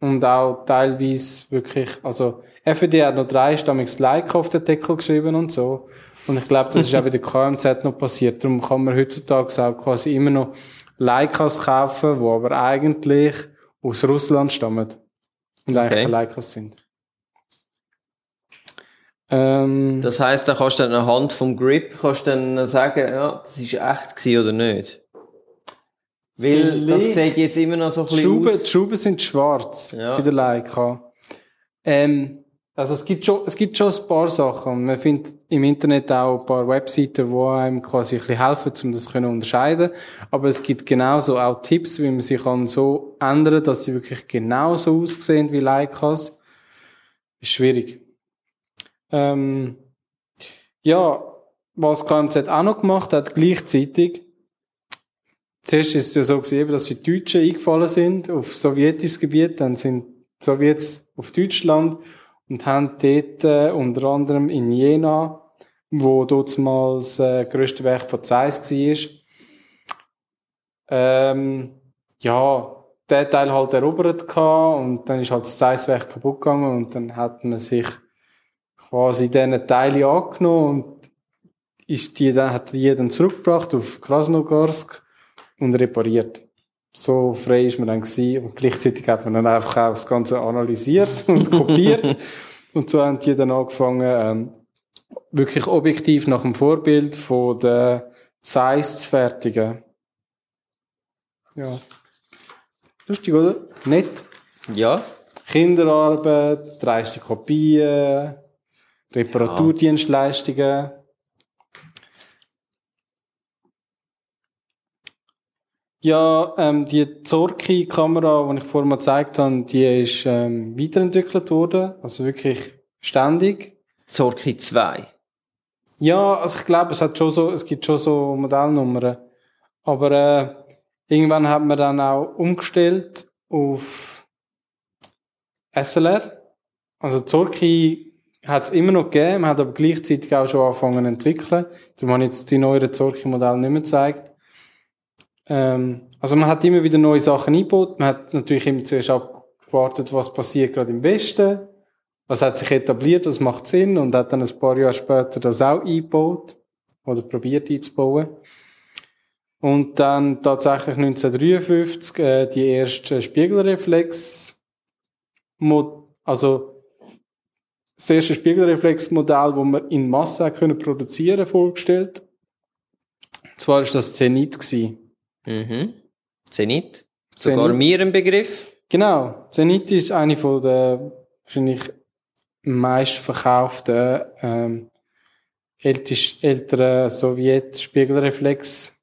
Und auch teilweise wirklich, also FD hat noch dreistammiges Like auf den Deckel geschrieben und so. Und ich glaube, das ist auch bei der KMZ noch passiert. Darum kann man heutzutage auch quasi immer noch Leicas kaufen, die aber eigentlich aus Russland stammen. Und eigentlich Okay. Leicas sind. Ähm, Das heisst, da kannst du dann anhand vom Grip kannst du dann sagen, ja, das ist echt oder nicht. Weil das sieht jetzt immer noch so ein Die bisschen Schrauben, die aus. Schrauben sind schwarz Ja. bei der Leica. Ähm, also es gibt schon, es gibt schon ein paar Sachen. Man findet im Internet auch ein paar Webseiten, die einem quasi ein bisschen helfen, um das zu unterscheiden. Aber es gibt genauso auch Tipps, wie man sie kann so ändern, dass sie wirklich genauso aussehen wie Leicas. Ist schwierig. Ähm, ja, was KMZ auch noch gemacht hat, gleichzeitig, Zuerst ist es ja so gewesen, dass die Deutschen eingefallen sind auf sowjetisches Gebiet, dann sind die Sowjets auf Deutschland und haben dort äh, unter anderem in Jena, wo dort mal das äh, grösste Werk von Zeiss war, ähm, ja, der Teil halt erobert gehabt und dann ist halt das Zeiss-Werk kaputt gegangen und dann hat man sich quasi diesen Teile angenommen und ist die dann, hat die dann zurückgebracht auf Krasnogorsk und repariert. So frei ist man dann gewesen. Und gleichzeitig hat man dann einfach auch das Ganze analysiert [LAUGHS] und kopiert. und so haben die dann angefangen, ähm, wirklich objektiv nach dem Vorbild von der Zeiss zu fertigen. Ja. Lustig, oder? Nett. Ja. Kinderarbeit, dreiste Kopien, Reparaturdienstleistungen. Ja, ähm, die Zorki-Kamera, die ich vorhin mal gezeigt habe, die ist ähm, weiterentwickelt worden, also wirklich ständig. Zorki 2. Ja, also ich glaube, es hat schon so, es gibt schon so Modellnummern. Aber äh, irgendwann hat man dann auch umgestellt auf SLR. Also Zorki hat es immer noch gegeben, man hat aber gleichzeitig auch schon angefangen zu entwickeln. Darum habe ich jetzt die neueren Zorki-Modelle nicht mehr gezeigt. Ähm, also man hat immer wieder neue Sachen eingebaut. Man hat natürlich immer zuerst abgewartet, was passiert gerade im Westen. Was hat sich etabliert, was macht Sinn und hat dann ein paar Jahre später das auch eingebaut oder probiert einzubauen. Und dann tatsächlich 1953 äh, die erste Spiegelreflex, also das erste Spiegelreflexmodell, das man in Masse produzieren, vorgestellt. Und zwar ist das Zenit gewesen. Mhm. Zenit. Sogar Zenit. mir ein Begriff. Genau. Zenit ist eine von der wahrscheinlich meistverkauften ähm, älteren Sowjet-Spiegelreflex.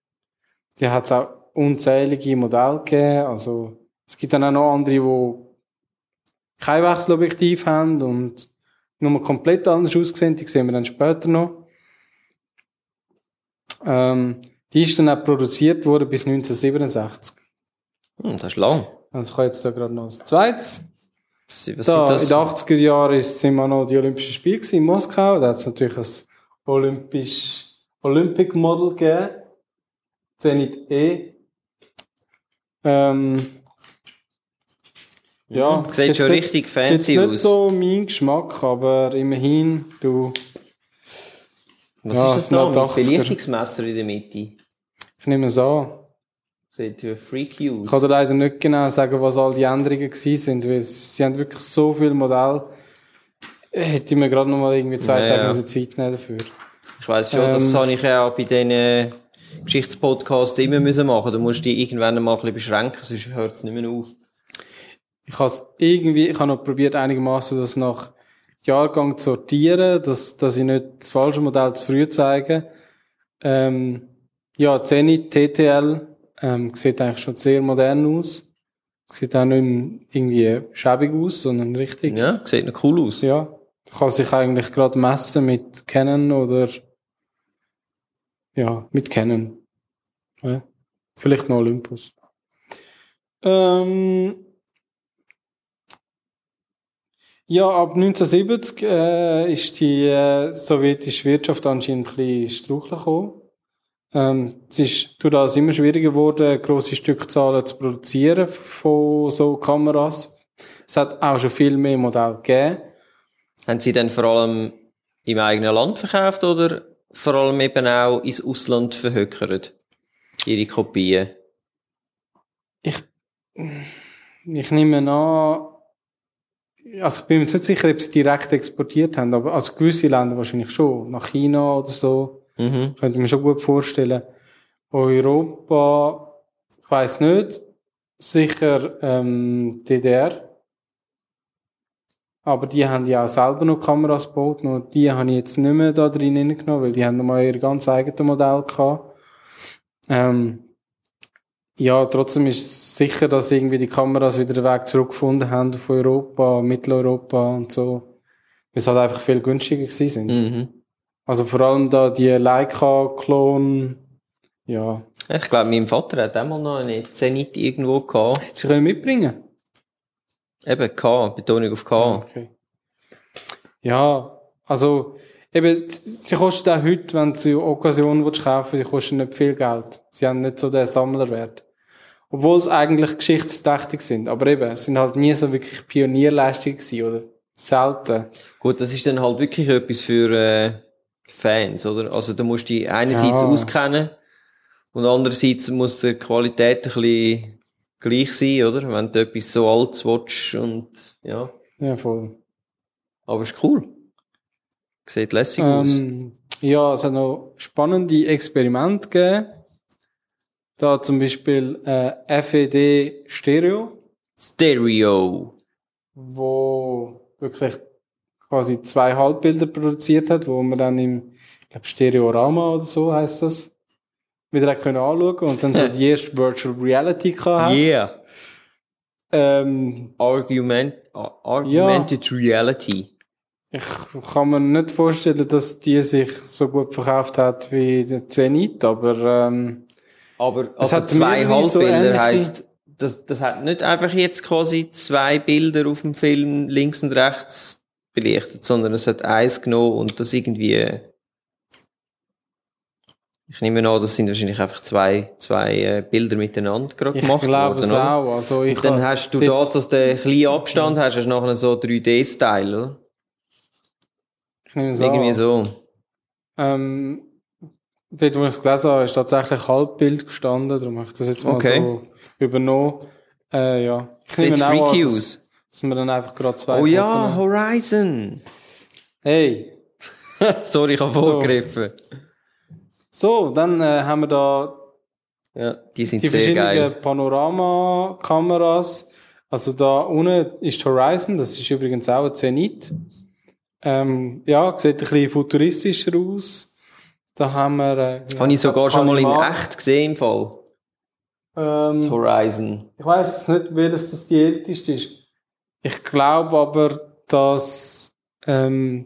Die hat es auch unzählige Modelle gegeben. Also es gibt dann auch noch andere, die kein Wechselobjektiv haben und nur komplett anders aussehen. Die sehen wir dann später noch. Ähm, die ist dann auch produziert worden bis 1967. Hm, das ist lang. Also ich habe jetzt da gerade noch das zweites. Was, Da, in sind den das? 80er Jahren ist es immer noch die Olympischen Spiele in Moskau. Da hat es natürlich ein Olympisch, Olympic Model gegeben. Zenit E. Ähm, ja, Mhm. Sieht ist schon richtig nicht- ist jetzt fancy nicht aus. so mein Geschmack, aber immerhin, du, Was Ja, ist das sind da? halt 80er. Belichtungsmesser in der Mitte. Ich nehme es an. Sieht ja freaky aus. Ich kann dir leider nicht genau sagen, was all die Änderungen sind, weil es- sie haben wirklich so viele Modelle. Äh, Hätte ich mir gerade noch mal irgendwie zwei Ja, Tage ja. Zeit nehmen dafür. Ich weiss schon, das Ähm, habe ich ja auch bei diesen Geschichtspodcasts immer müssen machen. Da musst du die irgendwann mal ein bisschen beschränken, sonst hört es nicht mehr auf. Ich habe irgendwie, ich habe noch probiert einigermaßen das nach Jahrgang zu sortieren, dass, dass ich nicht das falsche Modell zu früh zeige. Ähm, ja, Zenit TTL ähm, sieht eigentlich schon sehr modern aus. Sieht auch nicht irgendwie schäbig aus, sondern richtig. Ja, sieht noch cool aus. Ja, kann sich eigentlich gerade messen mit Canon oder ja, mit Canon. Ja. Vielleicht noch Olympus. Ähm, ja, ab 1970 äh, ist die äh, sowjetische Wirtschaft anscheinend ein bisschen straucheln gekommen. Ähm, es ist durch das immer schwieriger geworden, grosse Stückzahlen zu produzieren von so Kameras. Es hat auch schon viel mehr Modelle gegeben. Haben Sie dann vor allem im eigenen Land verkauft oder vor allem eben auch ins Ausland verhökert? Ihre Kopien? Ich, ich nehme an, also ich bin mir nicht sicher, ob sie direkt exportiert haben, aber also gewisse Länder wahrscheinlich schon. Nach China oder so. Mhm. Könnte ich mir schon gut vorstellen. Europa, ich weiß nicht. Sicher ähm, DDR. Aber die haben ja auch selber noch Kameras gebaut. Nur die habe ich jetzt nicht mehr da drin genommen, weil die haben nochmal ihr ganz eigenes Modell gehabt. Ähm, ja, trotzdem ist es sicher, dass irgendwie die Kameras wieder den Weg zurückgefunden haben von Europa, Mitteleuropa und so. Weil es halt einfach viel günstiger gewesen sind. Mhm. Also vor allem da die Leica-Klon, ja. Ich glaube, mein Vater hat auch mal noch eine Zenit irgendwo gehabt. Hättest du können mitbringen Eben K, Betonung auf K. Okay. Ja, also, eben, sie kosten auch heute, wenn du sie Occasion willst kaufen, sie kosten nicht viel Geld. Sie haben nicht so den Sammlerwert. Obwohl es eigentlich geschichtsträchtig sind. Aber eben, es sind halt nie so wirklich Pionierleistungen gewesen, oder? Selten. Gut, das ist dann halt wirklich etwas für äh, Fans, oder? Also da musst du dich einerseits Ja. auskennen und andererseits muss die Qualität ein bisschen gleich sein, oder? Wenn du etwas so altes willst und ja. Ja, voll. Aber ist cool. Sieht lässig aus. Ähm, ja, es hat noch spannende Experimente gegeben. Da zum Beispiel äh, FED Stereo, Stereo. wo wirklich quasi zwei Halbbilder produziert hat, wo man dann im ich glaube Stereorama oder so heißt das wieder können anschauen und dann so [LAUGHS] die erste Virtual Reality gehabt. Yeah. Ähm, Argument, Ar- Argumented Reality. ich kann mir nicht vorstellen, dass die sich so gut verkauft hat wie der Zenit, aber ähm, Aber Es hat zwei so Halbbilder ähnliche- heisst, das, das hat nicht einfach jetzt quasi zwei Bilder auf dem Film links und rechts belichtet, sondern es hat eins genommen und das irgendwie. Ich nehme an, das sind wahrscheinlich einfach zwei, zwei äh, Bilder miteinander gerade ich gemacht glaube worden. es oder? auch. Also ich Und dann hast du dort- das, dass du den kleinen Abstand hast, hast du nachher so 3D-Style, oder? Ich nehme es Irgendwie an. so. Ähm, dort, wo ich es gelesen habe, ist tatsächlich Halbbild gestanden, darum habe ich das jetzt mal Okay. so übernommen. Äh, ja. Ich Sieht nehme auch freaky an, aus. Dass, wir dann einfach gerade zwei Oh ja, Fotos. Horizon. Hey! [LAUGHS] Sorry, ich habe So. vorgegriffen. So, dann äh, haben wir da Ja, die sind die sehr verschiedenen geil. Panorama-Kameras. Also da unten ist Horizon, das ist übrigens auch ein Zenit. Ähm, ja, sieht ein bisschen futuristischer aus. Da haben wir... Äh, ja, Habe ich sogar schon mal in echt gesehen im Fall. Ähm, Horizon. Ich weiß nicht, welches das die älteste ist. Ich glaube aber, dass ähm,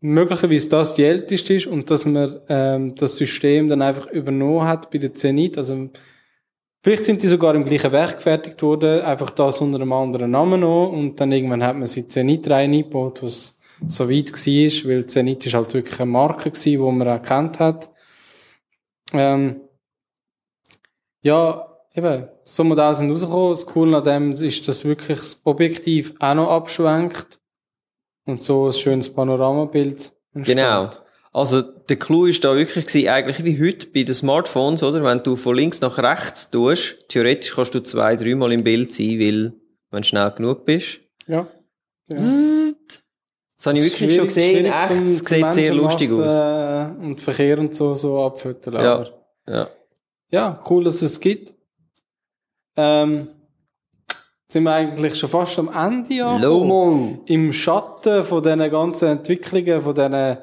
möglicherweise das die älteste ist und dass man ähm, das System dann einfach übernommen hat bei der Zenit. Also vielleicht sind die sogar im gleichen Werk gefertigt worden, einfach das unter einem anderen Namen noch und dann irgendwann hat man sie Zenit reingebaut, was so weit war, weil Zenit ist halt wirklich eine Marke gewesen, die man kennt hat. Ähm, ja, eben, so Modelle sind rausgekommen. Das Coole an dem ist, dass wirklich das Objektiv auch noch abschwenkt und so ein schönes Panoramabild entsteht. Genau. Also, der Clou ist da wirklich gewesen, eigentlich wie heute bei den Smartphones, oder? Wenn du von links nach rechts tust, theoretisch kannst du zwei, dreimal im Bild sein, weil, wenn du schnell genug bist. Ja. ja. Das habe ich wirklich schon gesehen, echt, es sieht sehr lustig aus. Und Verkehr und so, so abfüttern. Ja. Ja. ja, cool, dass es gibt. Ähm, sind wir eigentlich schon fast am Ende angekommen. Im Schatten von diesen ganzen Entwicklungen, von diesen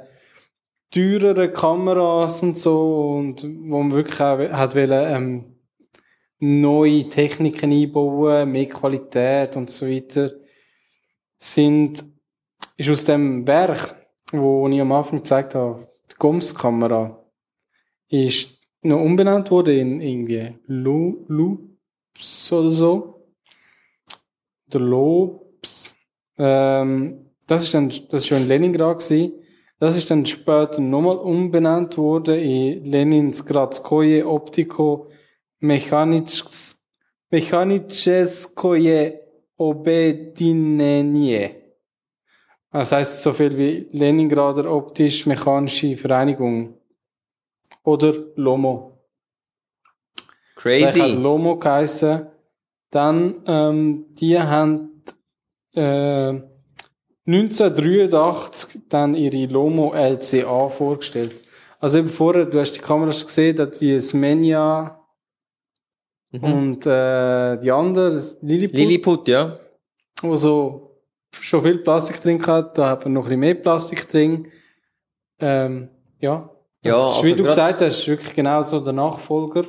teureren Kameras und so, und wo man wirklich auch hat wollen, ähm, neue Techniken einbauen, mehr Qualität und so weiter, sind, ist aus dem Werk, wo ich am Anfang gezeigt habe, die GOMS-Kamera, ist noch umbenannt worden in irgendwie Lu Loops oder so. Der Loops. Ähm, das ist dann, das ist schon in Leningrad gewesen. Das ist dann später nochmal umbenannt worden in Leninskradskoje Optiko Mechanisch- Mechanicheskoje Obedinenie. Das heißt so viel wie Leningrader optisch-mechanische Vereinigung. Oder LOMO. Das hat Crazy. Lomo geheissen. Dann, ähm, die haben, äh, 1983 dann ihre Lomo LCA vorgestellt. Also eben vorher, du hast die Kameras gesehen, da die Smenia Mhm. und äh, die andere, Lilliput, Lilliput, ja. wo so schon viel Plastik drin hat, da hat man noch ein bisschen mehr Plastik drin. Ähm, ja. Ja, Das ist, also wie du grad- gesagt hast, ist wirklich genau so der Nachfolger.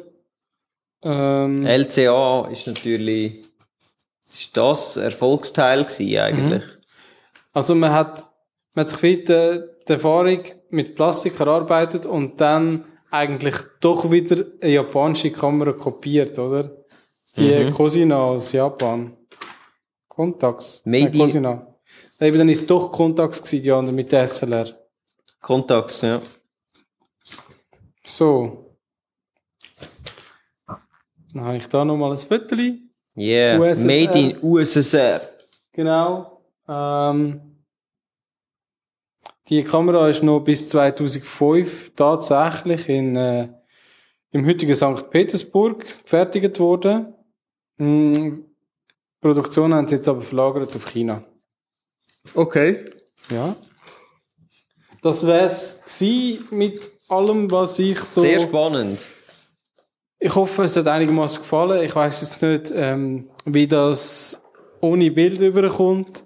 Ähm, LCA ist natürlich, ist das Erfolgsteil gewesen, eigentlich. Also man hat, man hat sich wieder die Erfahrung mit Plastik erarbeitet und dann eigentlich doch wieder eine japanische Kamera kopiert, oder? Die Mhm. Cosina aus Japan. Contax. Made Nein, in- Cosina. Eben, dann ist es doch Contax gewesen, die andere mit der SLR. Kontax, ja. So. Dann habe ich da nochmal ein Viertel. Yeah. USSR. Made in USSR. Genau. Ähm, die Kamera ist noch bis 2005 tatsächlich in, äh, im heutigen St. Petersburg gefertigt worden. Mm, die Produktion haben sie jetzt aber verlagert auf China. Okay. Ja. Das wär's gsi mit allem, was ich so. Sehr spannend. Ich hoffe, es hat einigermaßen gefallen. Ich weiß jetzt nicht, ähm, wie das ohne Bild überkommt.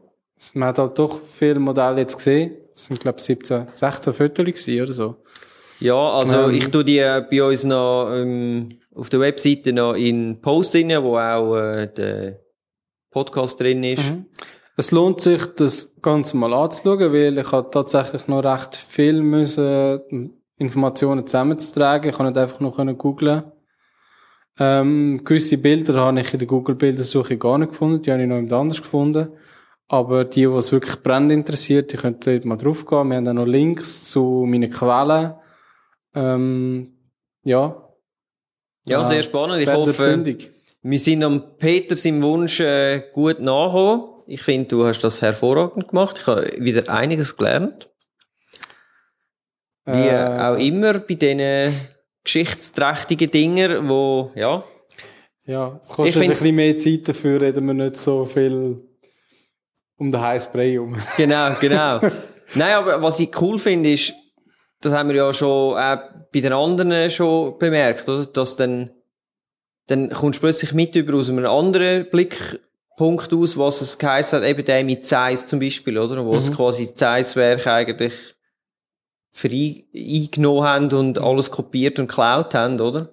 Man hat halt doch viele Modelle jetzt gesehen. Es sind, glaube ich, 17, 16 Fotos oder so. Ja, also Ähm. ich tu die äh, bei uns noch ähm, auf der Webseite noch in Post drin, wo auch äh, der Podcast drin ist. Es lohnt sich, das Ganze mal anzuschauen, weil ich habe tatsächlich noch recht viel müssen, Informationen zusammenzutragen. Ich kann nicht einfach noch googlen. Ähm, gewisse Bilder habe ich in der Google-Bildersuche gar nicht gefunden, die habe ich noch jemand anders gefunden. Aber die, die es wirklich brennend interessiert, die können dort mal drauf gehen. Wir haben auch noch Links zu meinen Quellen. Ähm, ja. Ja, Ah, sehr spannend. Ich hoffe, fündig. wir sind am Peter seinem Wunsch äh, gut nachgekommen. Ich finde, du hast das hervorragend gemacht. Ich habe wieder einiges gelernt. Wie Äh, auch immer bei diesen geschichtsträchtigen Dingen, wo, ja, Ja, es Ich kostet ein bisschen mehr Zeit dafür, reden wir nicht so viel um den heißen Brei um. [LAUGHS] Genau, genau. Nein, aber was ich cool finde, ist, das haben wir ja schon auch bei den anderen schon bemerkt, oder? Dass dann, dann kommst du plötzlich mit über aus einem anderen Blickpunkt aus, was es geheißen hat, eben der mit Zeiss zum Beispiel, oder? Wo es quasi Zeiss-Werk eigentlich für ein- eingenommen haben und alles kopiert und geklaut haben, oder?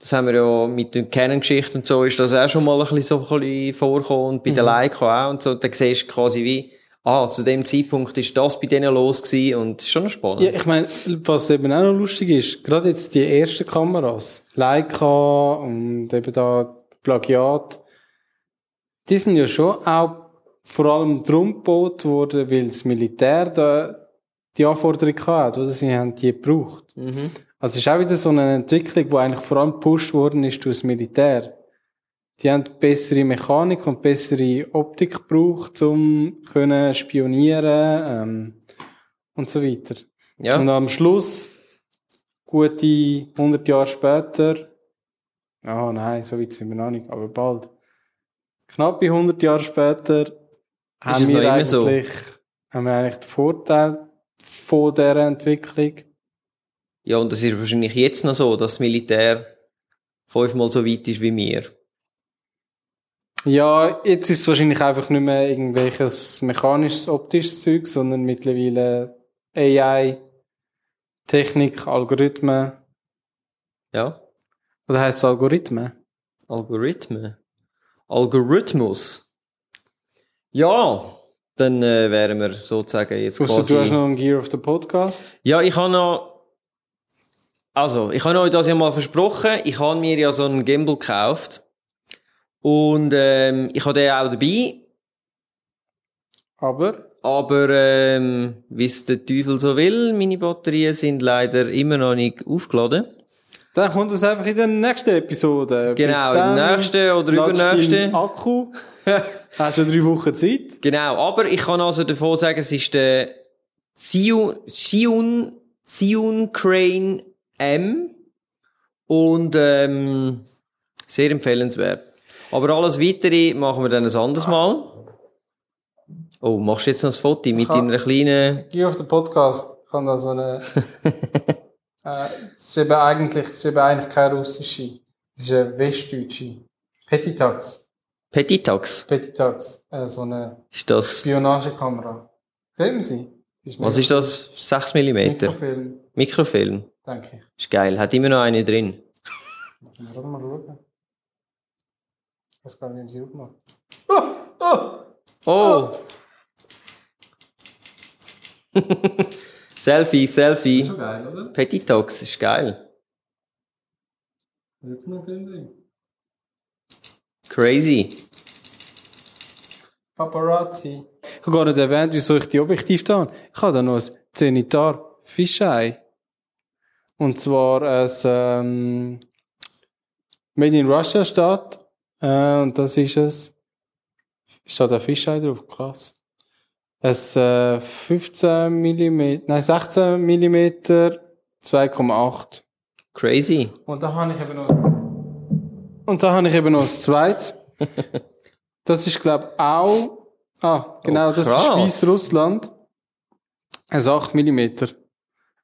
Das haben wir ja mit den Canon-Geschichten und so ist das auch schon mal ein bisschen so ein bisschen vorgekommen und bei der Leica auch und so. Da siehst du quasi wie, ah, zu dem Zeitpunkt ist das bei denen los gewesen und das ist schon spannend. Ja, ich meine, was eben auch noch lustig ist, gerade jetzt die ersten Kameras, Leica und eben da Plagiat, die sind ja schon auch vor allem drum gebaut worden, weil das Militär da die Anforderung hat, oder? Sie haben die gebraucht. Mhm. Also es ist auch wieder so eine Entwicklung, die eigentlich vor allem gepusht worden ist durch das Militär. Die haben bessere Mechanik und bessere Optik gebraucht, um können spionieren ähm, und so weiter. Ja. Und am Schluss, gute 100 Jahre später, ah nein, so weit sind wir noch nicht, aber bald, knappe 100 Jahre später, haben wir, so? eigentlich, haben wir eigentlich den Vorteil von dieser Entwicklung. Ja, und das ist wahrscheinlich jetzt noch so, dass das Militär fünfmal so weit ist wie wir. Ja, jetzt ist es wahrscheinlich einfach nicht mehr irgendwelches mechanisches, optisches Zeug, sondern mittlerweile AI, Technik, Algorithmen. Ja. Oder heißt es Algorithmen? Algorithmen. Algorithmus. Ja, dann äh, wären wir sozusagen jetzt Du, quasi... du hast noch einen Gear of the Podcast? Ja, ich habe noch... Also, ich habe euch das ja mal versprochen. Ich habe mir ja so einen Gimbal gekauft. Und ähm, ich habe den auch dabei. Aber? Aber ähm, wie es der Teufel so will, meine Batterien sind leider immer noch nicht aufgeladen. Dann kommt das einfach in der nächsten Episode. Genau, in der nächsten oder übernächsten. Akku. [LAUGHS] Hast du drei Wochen Zeit? Genau, aber ich kann also davon sagen, es ist der Zion, Zion, Zion Crane M und ähm, sehr empfehlenswert. Aber alles Weitere machen wir dann ein anderes Mal. Oh, machst du jetzt noch ein Foto mit kann- deiner kleinen... Gear of the Podcast kann da so eine... [LAUGHS] äh, es ist eben eigentlich, ist eben eigentlich keine russische. Es ist eine westdeutsche. Petitax. Petitax, Petitax. Äh, so eine ist das... Spionagekamera. Sehen Sie? Das Was ist das? 6 mm? Mikrofilm, Mikrofilm. denke ich. Ist geil, hat immer noch eine drin. Gerade mal schauen. Ich weiß gar nicht, wie sie aufmacht. Oh! Oh! Oh! [LAUGHS] Selfie, Selfie. So geil, oder? Petitox ist geil. Mikrofilm. Crazy. Paparazzi. Ich habe gar nicht erwähnt, wieso ich die Objektiv da habe. Ich habe da noch ein Zenitar Fisheye. Und zwar ein ähm, Made in Russia steht. Äh, und das ist es. Steht da Fisheye drauf, krass. Es äh, 15 mm, nein 16 mm 2,8. Crazy. Und da habe ich eben noch und da habe ich eben noch das zweites. Das ist glaube ich auch ah genau Oh, das ist. Weißrussland. Ein 8 mm.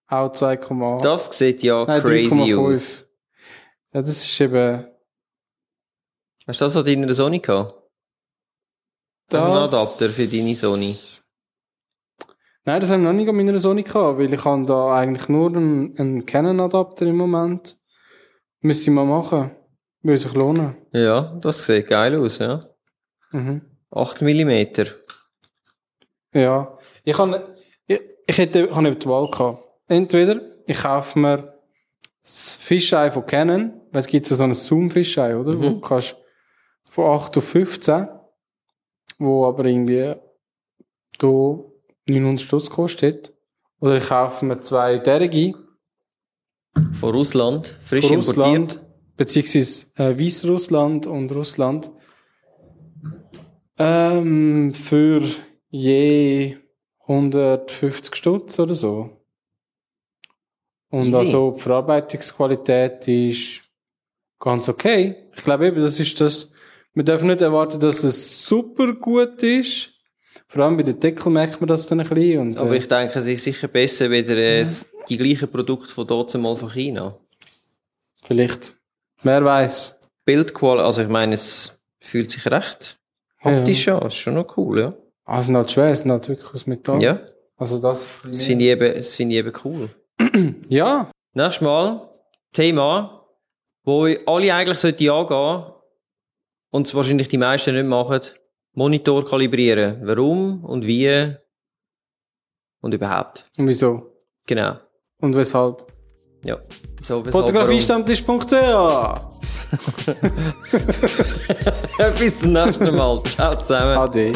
Auch 2,8. Das sieht ja Nein, crazy 3,5. aus. Ja, das ist eben Hast du das an deiner Sony gehabt? das. Ein Adapter für deine Sony. Nein, das habe ich noch nicht an meiner Sony gehabt, weil ich habe da eigentlich nur einen, einen Canon-Adapter im Moment. Müsste ich mal machen. Würde sich lohnen. Ja, das sieht geil aus, ja. Mhm. 8 mm. Ja. Ich habe, ich, ich hätte, ich habe nicht die Wahl gehabt. Entweder ich kaufe mir das Fischei von Canon, weil es gibt so ein Zoom-Fischei, oder? Mhm. Wo du kannst von 8 auf 15, wo aber irgendwie da 900 Stutz kostet. Oder ich kaufe mir zwei derige Von Russland. Frisch von importiert. Beziehungsweise äh, Weißrussland und Russland. Ähm, für je 150 Stutz oder so. Und Easy. also die Verarbeitungsqualität ist ganz okay. Ich glaube eben, das ist das, wir dürfen nicht erwarten, dass es super gut ist. Vor allem bei den Deckel merkt man das dann ein bisschen. Und, Aber äh, ich denke, es ist sicher besser, wieder äh, die gleichen Produkte von dort mal von China. vielleicht. Wer weiß. Bildqualität, also ich meine, es fühlt sich recht optisch an. Ist schon noch cool, ja. Ah, es sind halt schwer, es sind halt wirklich aus Metall. Ja, Also das. das finde ich eben, das finde ich eben cool. [CLEARS THROAT] Ja, Nächstes Mal Thema, wo alle eigentlich sollten angehen und es wahrscheinlich die meisten nicht machen. Monitor kalibrieren. Warum und wie und überhaupt. und wieso? Genau. Und weshalb? Ja. So. Fotografiestammtisch.ch [LAUGHS] Bis zum nächsten Mal. Ciao zusammen. Ade.